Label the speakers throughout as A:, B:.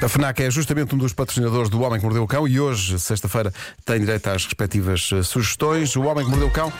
A: A FNAC é justamente um dos patrocinadores do Homem que Mordeu o Cão e hoje, sexta-feira, tem direito às respectivas eh, sugestões. O Homem que Mordeu o Cão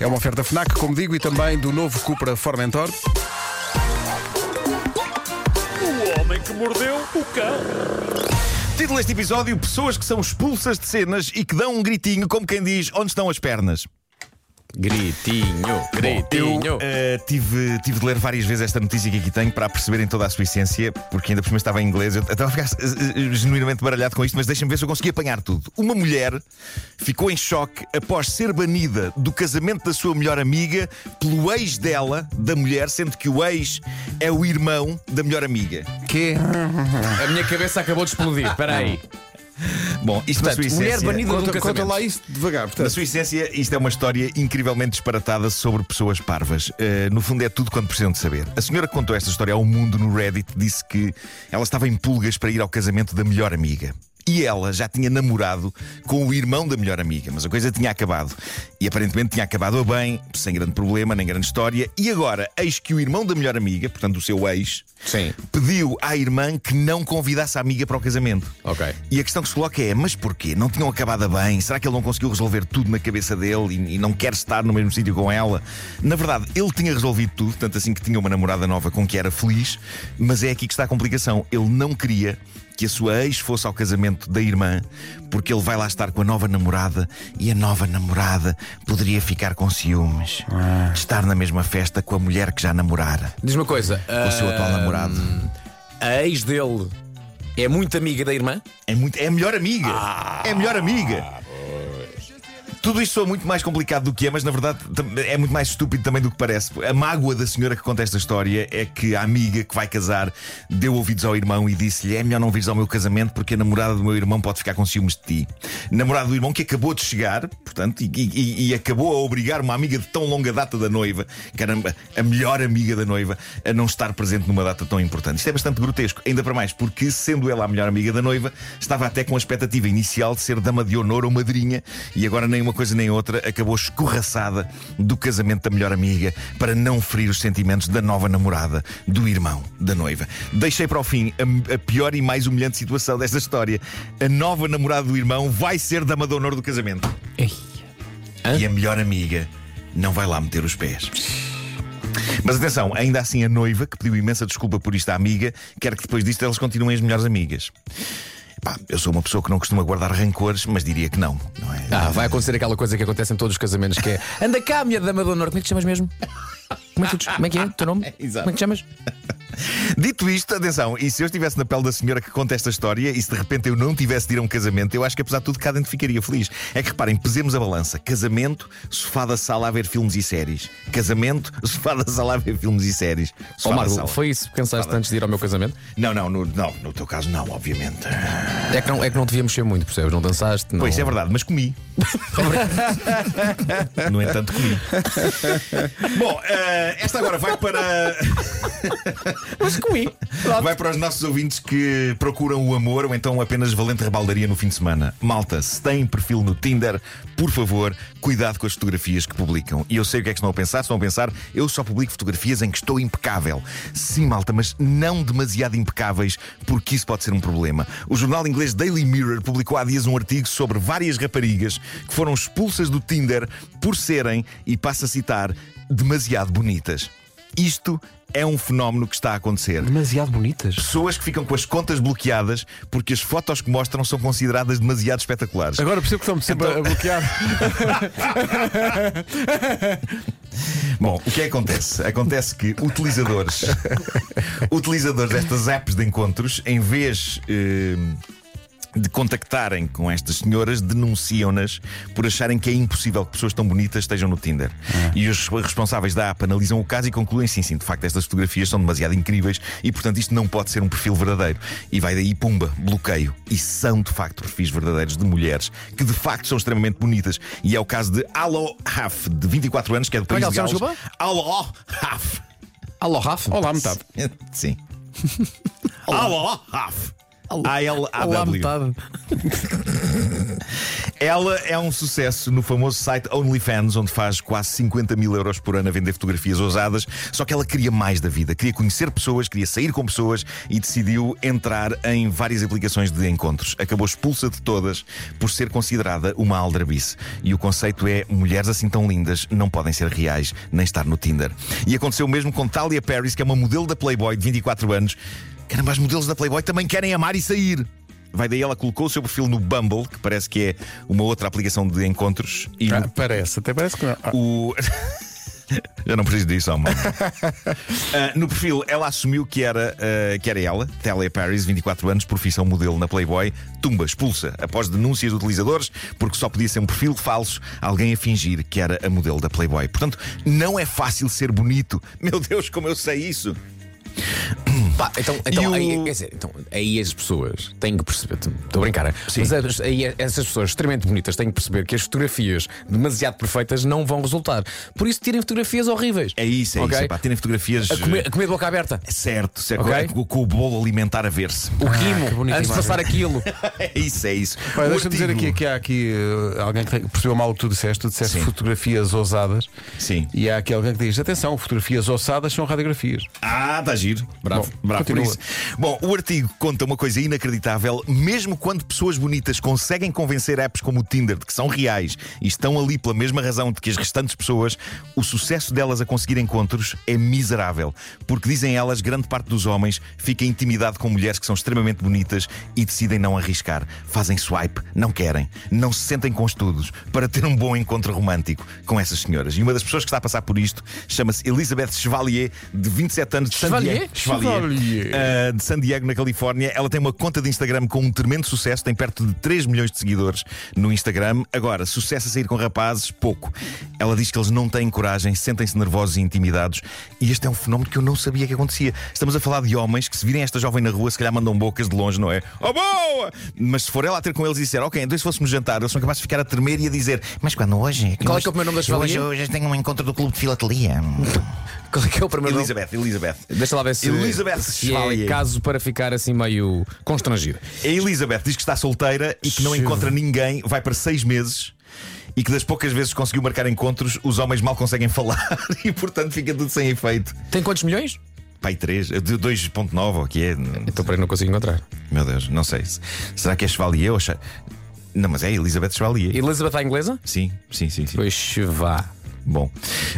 A: é uma oferta FNAC, como digo, e também do novo Cupra Formentor.
B: O homem que mordeu o cão.
C: Título deste episódio: Pessoas que são expulsas de cenas e que dão um gritinho, como quem diz, onde estão as pernas.
B: Gritinho, gritinho.
C: Eu eh, tive, tive de ler várias vezes esta notícia que aqui tenho para perceberem toda a sua essência, porque ainda por cima estava em inglês. Eu estava a ficar eh, genuinamente baralhado com isto, mas deixem-me ver se eu consegui apanhar tudo. Uma mulher ficou em choque após ser banida do casamento da sua melhor amiga pelo ex dela, da mulher, sendo que o ex é o irmão da melhor amiga.
A: Que
B: A minha cabeça acabou de explodir. Espera aí.
C: Bom, isto na sua essência.
B: banida de um
A: conta, conta
B: casamento.
A: lá isso devagar.
C: Na
A: Portanto,
C: sua essência, isto é uma história incrivelmente disparatada sobre pessoas parvas. Uh, no fundo, é tudo quanto precisam de saber. A senhora que contou esta história ao mundo no Reddit disse que ela estava em pulgas para ir ao casamento da melhor amiga. E ela já tinha namorado com o irmão da melhor amiga, mas a coisa tinha acabado. E aparentemente tinha acabado a bem, sem grande problema, nem grande história. E agora, eis que o irmão da melhor amiga, portanto o seu ex,
B: Sim.
C: pediu à irmã que não convidasse a amiga para o casamento.
B: Ok.
C: E a questão que se coloca é: mas porquê? Não tinham acabado bem? Será que ele não conseguiu resolver tudo na cabeça dele e, e não quer estar no mesmo sítio com ela? Na verdade, ele tinha resolvido tudo, tanto assim que tinha uma namorada nova com que era feliz, mas é aqui que está a complicação. Ele não queria que a sua ex fosse ao casamento da irmã, porque ele vai lá estar com a nova namorada e a nova namorada poderia ficar com ciúmes de estar na mesma festa com a mulher que já namorara,
B: Diz uma coisa.
C: com o seu atual namorado.
B: A ex dele é muito amiga da irmã?
C: É, muito, é a melhor amiga. é a melhor amiga. Tudo isto soa muito mais complicado do que é, mas na verdade é muito mais estúpido também do que parece. A mágoa da senhora que conta esta história é que a amiga que vai casar deu ouvidos ao irmão e disse-lhe: É melhor não vires ao meu casamento porque a namorada do meu irmão pode ficar com ciúmes de ti. Namorada do irmão que acabou de chegar, portanto, e, e- e acabou a obrigar uma amiga de tão longa data da noiva, caramba, a melhor amiga da noiva, a não estar presente numa data tão importante. Isto é bastante grotesco, ainda para mais, porque sendo ela a melhor amiga da noiva, estava até com a expectativa inicial de ser dama de honor ou madrinha, e agora nem uma coisa nem outra acabou escorraçada do casamento da melhor amiga para não ferir os sentimentos da nova namorada do irmão da noiva. Deixei para o fim a, a pior e mais humilhante situação desta história. A nova namorada do irmão vai ser dama de honor do casamento.
B: Ei.
C: E a melhor amiga não vai lá meter os pés. Mas atenção, ainda assim a noiva, que pediu imensa desculpa por isto à amiga, quer que depois disto elas continuem as melhores amigas. Pá, eu sou uma pessoa que não costuma guardar rancores, mas diria que não, não é?
B: Ah, vai acontecer aquela coisa que acontece em todos os casamentos que é Anda cá, minha dama do honor, como é que te chamas mesmo? Como é que, tu como é, que é? O teu nome?
C: Exato.
B: Como é que te chamas?
C: Dito isto, atenção, e se eu estivesse na pele da senhora que conta esta história e se de repente eu não tivesse de ir a um casamento, eu acho que apesar de tudo cá dentro ficaria feliz. É que reparem, pesemos a balança: casamento, sofá da sala a ver filmes e séries. Casamento, sofá da sala a ver filmes e séries.
B: Ó
C: Sofá sala.
B: foi isso que pensaste antes de ir ao meu casamento?
C: Não, não, no, não, no teu caso não, obviamente.
B: É que não, é que não devia mexer muito, percebes? Não dançaste? Não...
C: Pois é verdade, mas comi. no entanto, comi. Bom, eh, esta agora vai para.
B: Mas comi.
C: Vai para os nossos ouvintes que procuram o amor ou então apenas valente rebaldaria no fim de semana. Malta, se têm perfil no Tinder, por favor, cuidado com as fotografias que publicam. E eu sei o que é que estão a pensar. Estão a pensar, eu só publico fotografias em que estou impecável. Sim, malta, mas não demasiado impecáveis, porque isso pode ser um problema. O jornal inglês Daily Mirror publicou há dias um artigo sobre várias raparigas que foram expulsas do Tinder por serem, e passo a citar, demasiado bonitas. Isto é um fenómeno que está a acontecer
A: demasiado bonitas.
C: pessoas que ficam com as contas bloqueadas porque as fotos que mostram são consideradas demasiado espetaculares.
A: Agora percebo que estão-me sempre
C: Então-
A: a bloquear.
C: Bom, o que é que acontece? Acontece que utilizadores utilizadores destas apps de encontros, em vez eh, de contactarem com estas senhoras, denunciam-nas por acharem que é impossível que pessoas tão bonitas estejam no Tinder. E os responsáveis da app analisam o caso e concluem sim, sim, de facto estas fotografias são demasiado incríveis e portanto isto não pode ser um perfil verdadeiro. E vai daí, pumba, bloqueio. E são de facto perfis verdadeiros de mulheres que de facto são extremamente bonitas. E é o caso de Alo Haf, de 24 anos, que é do
B: é
C: país de Gales. Alo Haf.
B: Alô, Rafa.
A: Olá, metade.
C: Sim. Alo Haf. A-L-A-W.
B: metade.
C: Ela é um sucesso no famoso site OnlyFans, onde faz quase 50 mil euros por ano a vender fotografias ousadas. Só que ela queria mais da vida, queria conhecer pessoas, queria sair com pessoas e decidiu entrar em várias aplicações de encontros. Acabou expulsa de todas por ser considerada uma aldrabice. E o conceito é: mulheres assim tão lindas não podem ser reais nem estar no Tinder. E aconteceu o mesmo com Talia Paris, que é uma modelo da Playboy de 24 anos. Caramba, os modelos da Playboy também querem amar e sair. Vai daí ela colocou o seu perfil no Bumble, que parece que é uma outra aplicação de encontros. E
A: Ah,
C: no-
A: parece, até parece que não. Ah,
C: o. Já não preciso disso, homem. Ah, no perfil, ela assumiu que era, ah, que era ela, Talia Paris, 24 anos, profissão modelo na Playboy. Tumba, expulsa, após denúncias de utilizadores, porque só podia ser um perfil falso, alguém a fingir que era a modelo da Playboy. Portanto, não é fácil ser bonito. Meu Deus, como eu sei isso!
B: Pá, então, então,
C: o-
B: aí, quer dizer, então, aí as pessoas têm que perceber. Estou a brincar.
C: Sim.
B: Mas as- aí essas pessoas extremamente bonitas têm que perceber que as fotografias demasiado perfeitas não vão resultar. Por isso, tirem fotografias horríveis.
C: É isso, é
B: Ok?
C: isso. Epá, terem fotografias.
B: A comer, a comer de boca aberta.
C: Certo, certo
B: Ok.
C: com, com o bolo alimentar a ver-se.
B: O
A: que
B: quimo,
A: bonita
B: antes de passar aquilo.
C: É isso, é isso.
A: Deixa-me dizer aqui que há aqui uh, alguém que percebeu mal o que tu disseste. Tu disseste
C: Sim.
A: fotografias ousadas.
C: Sim.
A: E há aqui alguém que diz: atenção, fotografias ousadas são radiografias.
C: Ah, está giro. Bravo, Bravo por
A: continua.
C: isso. Bom, o artigo conta uma coisa inacreditável. Mesmo quando pessoas bonitas conseguem convencer apps como o Tinder de que são reais e estão ali pela mesma razão de que as restantes pessoas, o sucesso delas a conseguir encontros é miserável. Porque dizem elas, grande parte dos homens fica intimidado com mulheres que são extremamente bonitas e decidem não arriscar. Fazem swipe, não querem, não se sentem com estudos para ter um bom encontro romântico com essas senhoras. E uma das pessoas que está a passar por isto chama-se Elizabeth Chevalier, de 27 anos de San
B: Chevalier?
C: Diego. Chevalier.
A: Chevalier.
C: Uh, de San Diego, na Califórnia. Ela tem uma conta de Instagram com um tremendo sucesso, tem perto de 3 milhões de seguidores no Instagram. Agora, sucesso a sair com rapazes, pouco. Ela diz que eles não têm coragem, sentem-se nervosos e intimidados. E este é um fenómeno que eu não sabia que acontecia. Estamos a falar de homens que, se virem esta jovem na rua, se calhar mandam bocas de longe, não é? Oh, boa! Mas se for ela a ter com eles e disser, ok, então se fôssemos jantar, eles são capazes de ficar a tremer e a dizer, mas quando hoje?
B: Qual é que é o primeiro nome da Chevalier?
C: Hoje, hoje tenho um encontro do Clube de Filatelia.
B: Qual é que é o primeiro nome?
C: Elizabeth, Elizabeth.
B: Deixa lá ver se,
C: Elizabeth
B: se é
C: Chevalier.
B: caso para ficar assim meio constrangido.
C: A Elizabeth diz que está solteira e que não encontra ninguém, vai para seis meses. E que das poucas vezes conseguiu marcar encontros, os homens mal conseguem falar e portanto fica tudo sem efeito.
B: Tem quantos milhões?
C: Pai 3, de 2.9, ou o que é?
B: Então para aí não consigo encontrar.
C: Meu Deus, não sei. Será que é Chevalier ou. Não, mas é Elizabeth Chevalier.
B: Elizabeth à inglesa?
C: Sim, sim, sim, sim.
B: Pois vá.
C: Bom.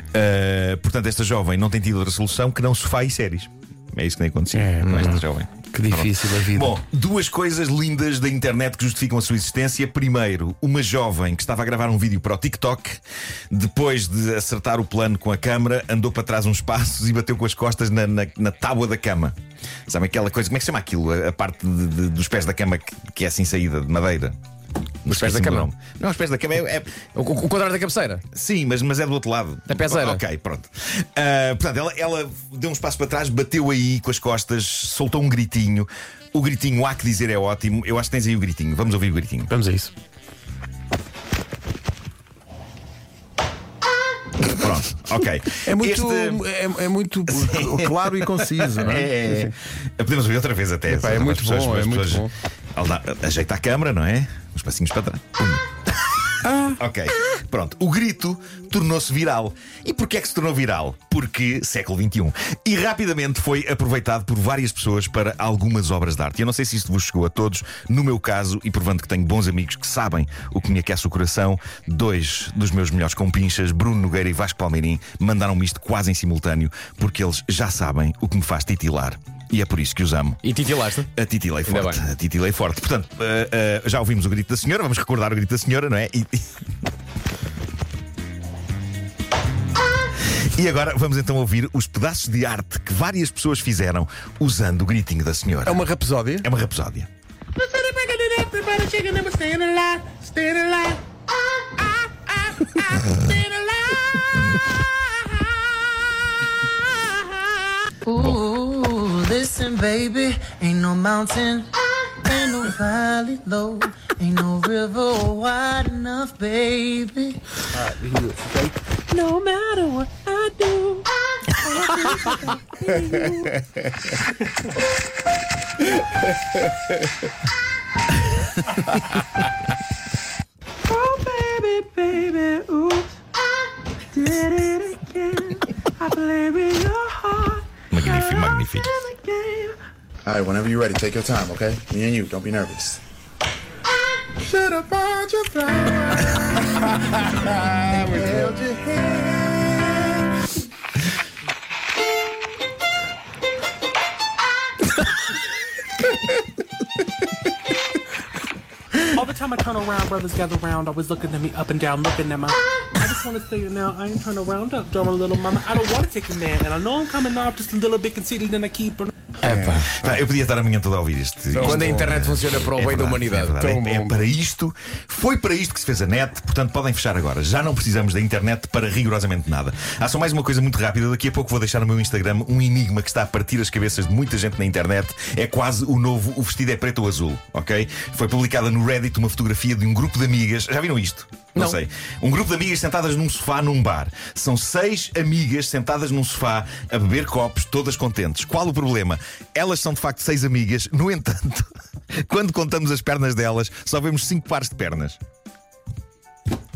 C: Uh, portanto, esta jovem não tem tido outra solução que não sofá e séries. É isso que tem acontecido
A: É,
C: com esta
A: hum.
C: jovem.
A: Que difícil a vida.
C: Bom, duas coisas lindas da internet que justificam a sua existência. Primeiro, uma jovem que estava a gravar um vídeo para o TikTok, depois de acertar o plano com a câmera, andou para trás uns passos e bateu com as costas na, na, na tábua da cama. Sabe aquela coisa, como é que se chama aquilo? A, a parte de- de- dos pés da cama que, que é assim saída, de madeira.
B: Os pés da cama?
C: Não, os pés da cama é- é,
B: O, o quadrado da cabeceira?
C: Sim, mas, mas é do outro lado.
B: Da peseira.
C: Ok, pronto. Ah, portanto, ela, ela deu uns passos para trás, bateu aí com as costas, soltou um gritinho. O gritinho, há que dizer, é ótimo. Eu acho que tens aí o gritinho. Vamos ouvir o gritinho.
A: Vamos a isso.
C: Pronto, ok.
A: É muito,
C: Este-
A: é, é muito claro e conciso, não é?
C: É, é. Podemos ouvir outra vez até.
A: Epá, é muito
C: pessoas-
A: bom, é
C: as
A: muito
C: pessoas-
A: bom.
C: Ajeita a câmara, não é? Uns passinhos para trás.
A: Ah.
C: Ok, pronto. O grito tornou-se viral. E porquê é que se tornou viral? Porque século XXI. E rapidamente foi aproveitado por várias pessoas para algumas obras de arte. Eu não sei se isto vos chegou a todos. No meu caso, e provando que tenho bons amigos que sabem o que me aquece o coração, dois dos meus melhores compinchas, Bruno Nogueira e Vasco Palmeirim, mandaram-me isto quase em simultâneo, porque eles já sabem o que me faz titilar. E é por isso que os amo.
B: E titilaste?
C: A titilei
B: Ainda
C: forte.
B: bem.
C: A titilei forte. Portanto, uh, uh, já ouvimos o grito da senhora, vamos recordar o grito da senhora, não é? E, e agora vamos então ouvir os pedaços de arte que várias pessoas fizeram usando o gritinho da senhora.
A: É uma rapsódia.
C: É uma rapsódia.
D: Everybody listen, baby, ain't no mountain, ain't no valley low, ain't no river wide enough, baby. No matter what I do.
E: right, whenever you're ready, take your time, okay? Me and you, don't be nervous. Should have bought your flowers. Held your hand.
F: All the time I turn around, brothers gather round, always looking at me up and down, looking at my. I just want to say it now, I ain't trying to round up, drummer little mama. I don't want to take a man, and I know I'm coming off just a little bit conceited, and I keep.
C: Pá, eu podia estar a manhã toda a ouvir isto.
B: Quando a internet funciona para o
C: É
B: bem da humanidade.
C: É, verdade. É- é para isto, foi para isto que se fez a net, portanto podem fechar agora. Já não precisamos da internet para rigorosamente nada. Há só mais uma coisa muito rápida. Daqui a pouco vou deixar no meu Instagram um enigma que está a partir as cabeças de muita gente na internet. É quase o novo O Vestido é Preto ou Azul, ok? Foi publicada no Reddit uma fotografia de um grupo de amigas. Já viram isto? Não,
B: Não.
C: sei. Um grupo de amigas sentadas num sofá num bar. São seis amigas sentadas num sofá a beber copos, todas contentes. Qual o problema? Elas são de facto seis amigas, no entanto, quando contamos as pernas delas, só vemos cinco pares de pernas.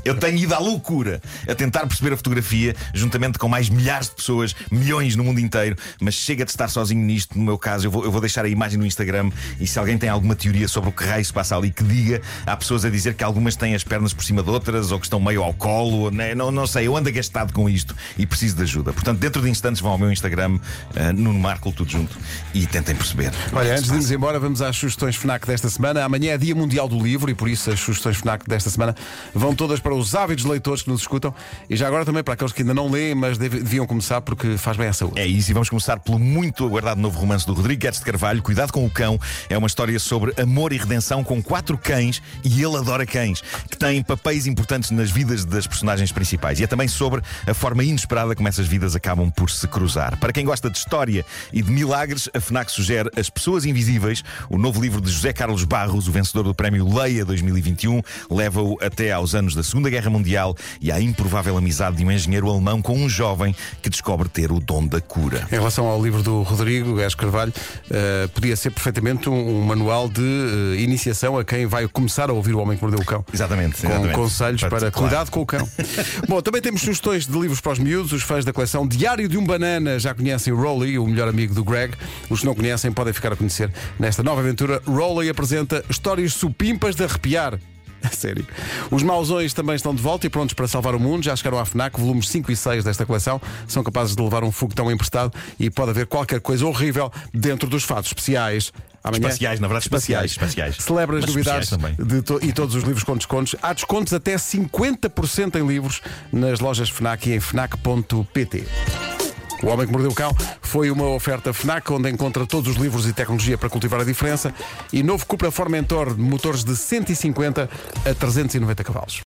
C: Eu tenho ido à loucura a tentar perceber a fotografia, juntamente com mais milhares de pessoas, milhões no mundo inteiro, mas chega de estar sozinho nisto. No meu caso, eu vou, eu vou deixar a imagem no Instagram e se alguém tem alguma teoria sobre o que raio se passa ali, que diga. Há pessoas a dizer que algumas têm as pernas por cima de outras ou que estão meio ao colo, né, não, não sei. Eu ando agastado com isto e preciso de ajuda. Portanto, dentro de instantes vão ao meu Instagram, uh, Nuno Marco, tudo junto, e tentem perceber.
A: Olha, antes de irmos embora, vamos às sugestões FNAC desta semana. Amanhã é Dia Mundial do Livro e por isso as sugestões FNAC desta semana vão todas para os ávidos leitores que nos escutam e já agora também para aqueles que ainda não leem, mas deviam começar porque faz bem à saúde.
C: É isso, e vamos começar pelo muito aguardado novo romance do Rodrigo Guedes de Carvalho, Cuidado com o Cão. É uma história sobre amor e redenção com quatro cães, e ele adora cães, que têm papéis importantes nas vidas das personagens principais. E é também sobre a forma inesperada como essas vidas acabam por se cruzar. Para quem gosta de história e de milagres, a FNAC sugere As Pessoas Invisíveis, o novo livro de José Carlos Barros, o vencedor do prémio Leia 2021, leva-o até aos anos da Segunda Guerra Mundial e à improvável amizade de um engenheiro alemão com um jovem que descobre ter o dom da cura.
A: Em relação ao livro do Rodrigo Gás Carvalho, eh, podia ser perfeitamente um, um manual de eh, iniciação a quem vai começar a ouvir O Homem que Mordeu o Cão.
C: Exatamente,
A: Com
C: exatamente.
A: conselhos para,
C: Para-
A: cuidado com o cão. Bom, também temos sugestões de livros para os miúdos. Os fãs da coleção Diário de um Banana já conhecem o Rolly, o melhor amigo do Greg. Os que não conhecem podem ficar a conhecer. Nesta nova aventura, Rolly apresenta histórias supimpas de arrepiar. A Sério. Os mausões também estão de volta e prontos para salvar o mundo. Já chegaram à FNAC, volumes 5 e 6 desta coleção. São capazes de levar um foguetão emprestado e pode haver qualquer coisa horrível dentro dos fatos especiais. Amanhã,
C: Espaciais, na verdade, espaciais, espaciais.
A: Celebra as novidades to- e todos os livros com descontos. Há descontos até 50% em livros nas lojas FNAC e em FNAC.pt. O Homem que Mordeu o Cão foi uma oferta FNAC onde encontra todos os livros e tecnologia para cultivar a diferença e novo Cupra Formentor motores de 150 a 390 cavalos.